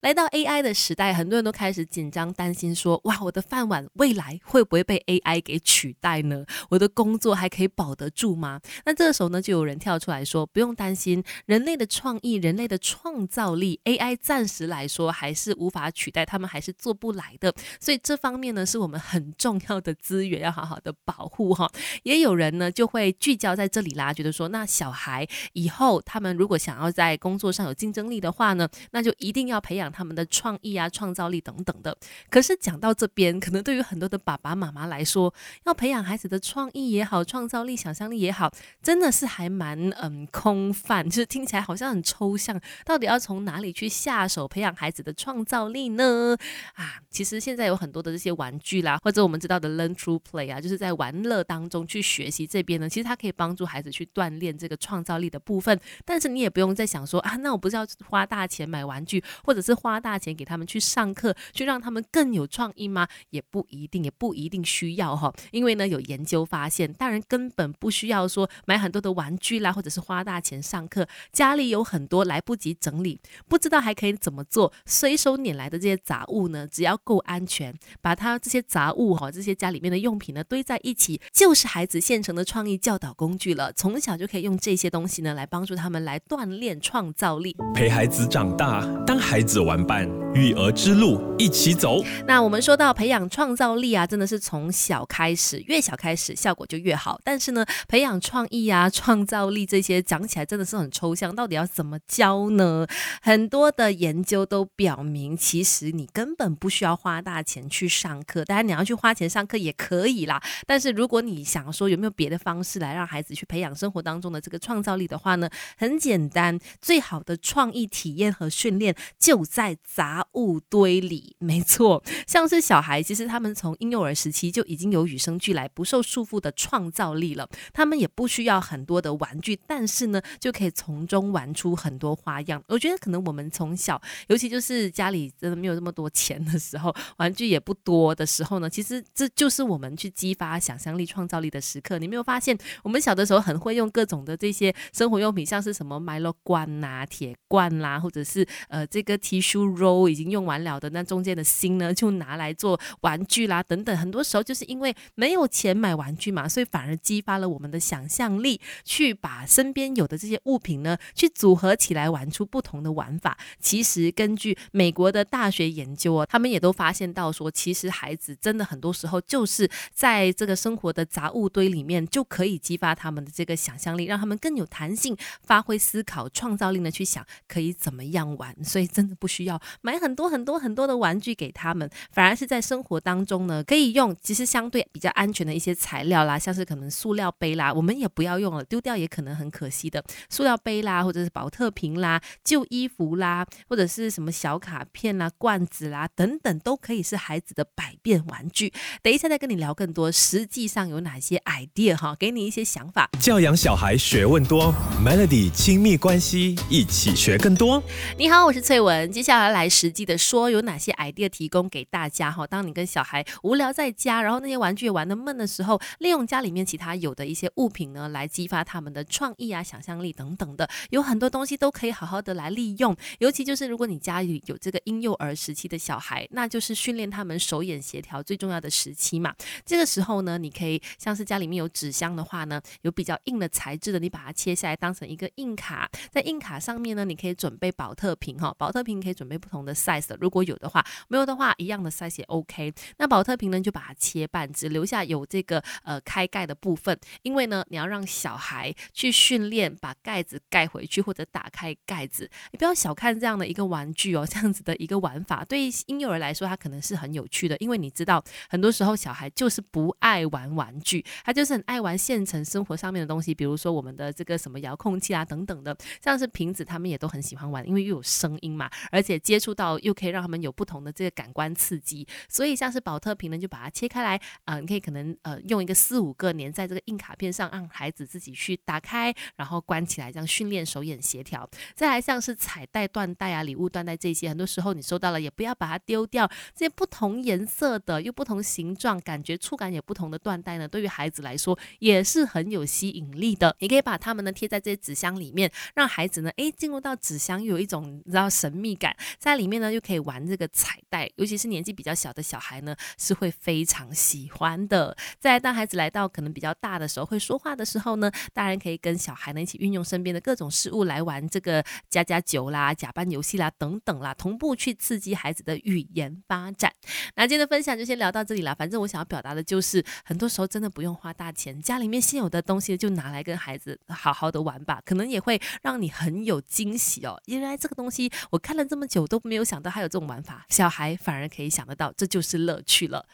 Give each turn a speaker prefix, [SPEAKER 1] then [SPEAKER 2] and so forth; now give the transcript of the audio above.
[SPEAKER 1] 来到 AI 的时代，很多人都开始紧张担心，说：哇，我的饭碗未来会不会被 AI 给取代呢？我的工作还可以保得住吗？那这个时候呢，就有人跳出来说：不用担心，人类的创意、人类的创造力，AI 暂时来说还是无法取代，他们还是做不来的。所以这方面呢，是我们很重要的资源，要好好的保护哈。也有人呢，就会聚焦在这里啦，觉得说，那小孩以后他们如果想要在工作上有竞争力的话呢，那就一定要培养。他们的创意啊、创造力等等的，可是讲到这边，可能对于很多的爸爸妈妈来说，要培养孩子的创意也好、创造力、想象力也好，真的是还蛮嗯空泛，就是听起来好像很抽象。到底要从哪里去下手培养孩子的创造力呢？啊，其实现在有很多的这些玩具啦，或者我们知道的 Learn Through Play 啊，就是在玩乐当中去学习。这边呢，其实它可以帮助孩子去锻炼这个创造力的部分。但是你也不用再想说啊，那我不是要花大钱买玩具，或者是花大钱给他们去上课，去让他们更有创意吗？也不一定，也不一定需要哈。因为呢，有研究发现，大人根本不需要说买很多的玩具啦，或者是花大钱上课。家里有很多来不及整理，不知道还可以怎么做，随手拈来的这些杂物呢，只要够安全，把它这些杂物哈，这些家里面的用品呢堆在一起，就是孩子现成的创意教导工具了。从小就可以用这些东西呢，来帮助他们来锻炼创造力，
[SPEAKER 2] 陪孩子长大，当孩子玩伴。育儿之路一起走。
[SPEAKER 1] 那我们说到培养创造力啊，真的是从小开始，越小开始效果就越好。但是呢，培养创意啊、创造力这些讲起来真的是很抽象，到底要怎么教呢？很多的研究都表明，其实你根本不需要花大钱去上课。当然你要去花钱上课也可以啦。但是如果你想说有没有别的方式来让孩子去培养生活当中的这个创造力的话呢？很简单，最好的创意体验和训练就在杂物堆里，没错，像是小孩，其实他们从婴幼儿时期就已经有与生俱来、不受束缚的创造力了。他们也不需要很多的玩具，但是呢，就可以从中玩出很多花样。我觉得可能我们从小，尤其就是家里真的没有那么多钱的时候，玩具也不多的时候呢，其实这就是我们去激发想象力、创造力的时刻。你没有发现，我们小的时候很会用各种的这些生活用品，像是什么麦乐罐呐、铁罐啦，或者是呃这个 T 恤书 roll 已经。用完了的那中间的心呢，就拿来做玩具啦，等等。很多时候就是因为没有钱买玩具嘛，所以反而激发了我们的想象力，去把身边有的这些物品呢，去组合起来玩出不同的玩法。其实根据美国的大学研究哦，他们也都发现到说，其实孩子真的很多时候就是在这个生活的杂物堆里面，就可以激发他们的这个想象力，让他们更有弹性，发挥思考创造力呢，去想可以怎么样玩。所以真的不需要买很。多很多很多的玩具给他们，反而是在生活当中呢，可以用其实相对比较安全的一些材料啦，像是可能塑料杯啦，我们也不要用了，丢掉也可能很可惜的。塑料杯啦，或者是保特瓶啦，旧衣服啦，或者是什么小卡片啦、罐子啦等等，都可以是孩子的百变玩具。等一下再跟你聊更多，实际上有哪些 idea 哈，给你一些想法。
[SPEAKER 2] 教养小孩学问多，Melody 亲密关系一起学更多。
[SPEAKER 1] 你好，我是翠文，接下来来实际。的说有哪些 idea 提供给大家哈？当你跟小孩无聊在家，然后那些玩具玩的闷的时候，利用家里面其他有的一些物品呢，来激发他们的创意啊、想象力等等的，有很多东西都可以好好的来利用。尤其就是如果你家里有这个婴幼儿时期的小孩，那就是训练他们手眼协调最重要的时期嘛。这个时候呢，你可以像是家里面有纸箱的话呢，有比较硬的材质的，你把它切下来当成一个硬卡，在硬卡上面呢，你可以准备保特瓶哈，保特瓶可以准备不同的 size 的。如果有的话，没有的话，一样的 size 也 OK。那保特瓶呢，就把它切半，只留下有这个呃开盖的部分。因为呢，你要让小孩去训练把盖子盖回去或者打开盖子。你不要小看这样的一个玩具哦，这样子的一个玩法，对于婴幼儿来说，它可能是很有趣的。因为你知道，很多时候小孩就是不爱玩玩具，他就是很爱玩现成生活上面的东西，比如说我们的这个什么遥控器啊等等的，像是瓶子，他们也都很喜欢玩，因为又有声音嘛，而而且接触到又可以让他们有不同的这个感官刺激，所以像是宝特瓶呢，就把它切开来，啊，你可以可能呃用一个四五个粘在这个硬卡片上，让孩子自己去打开，然后关起来，这样训练手眼协调。再来像是彩带、缎带啊、礼物缎带这些，很多时候你收到了也不要把它丢掉。这些不同颜色的又不同形状、感觉触感也不同的缎带呢，对于孩子来说也是很有吸引力的。你可以把它们呢贴在这些纸箱里面，让孩子呢诶进入到纸箱，有一种你知道神秘感。在里面呢又可以玩这个彩带，尤其是年纪比较小的小孩呢是会非常喜欢的。在当孩子来到可能比较大的时候，会说话的时候呢，大人可以跟小孩呢一起运用身边的各种事物来玩这个加加酒啦、假扮游戏啦等等啦，同步去刺激孩子的语言发展。那今天的分享就先聊到这里了。反正我想要表达的就是，很多时候真的不用花大钱，家里面现有的东西就拿来跟孩子好好的玩吧，可能也会让你很有惊喜哦。原来这个东西我看了这么那么久都没有想到还有这种玩法，小孩反而可以想得到，这就是乐趣了。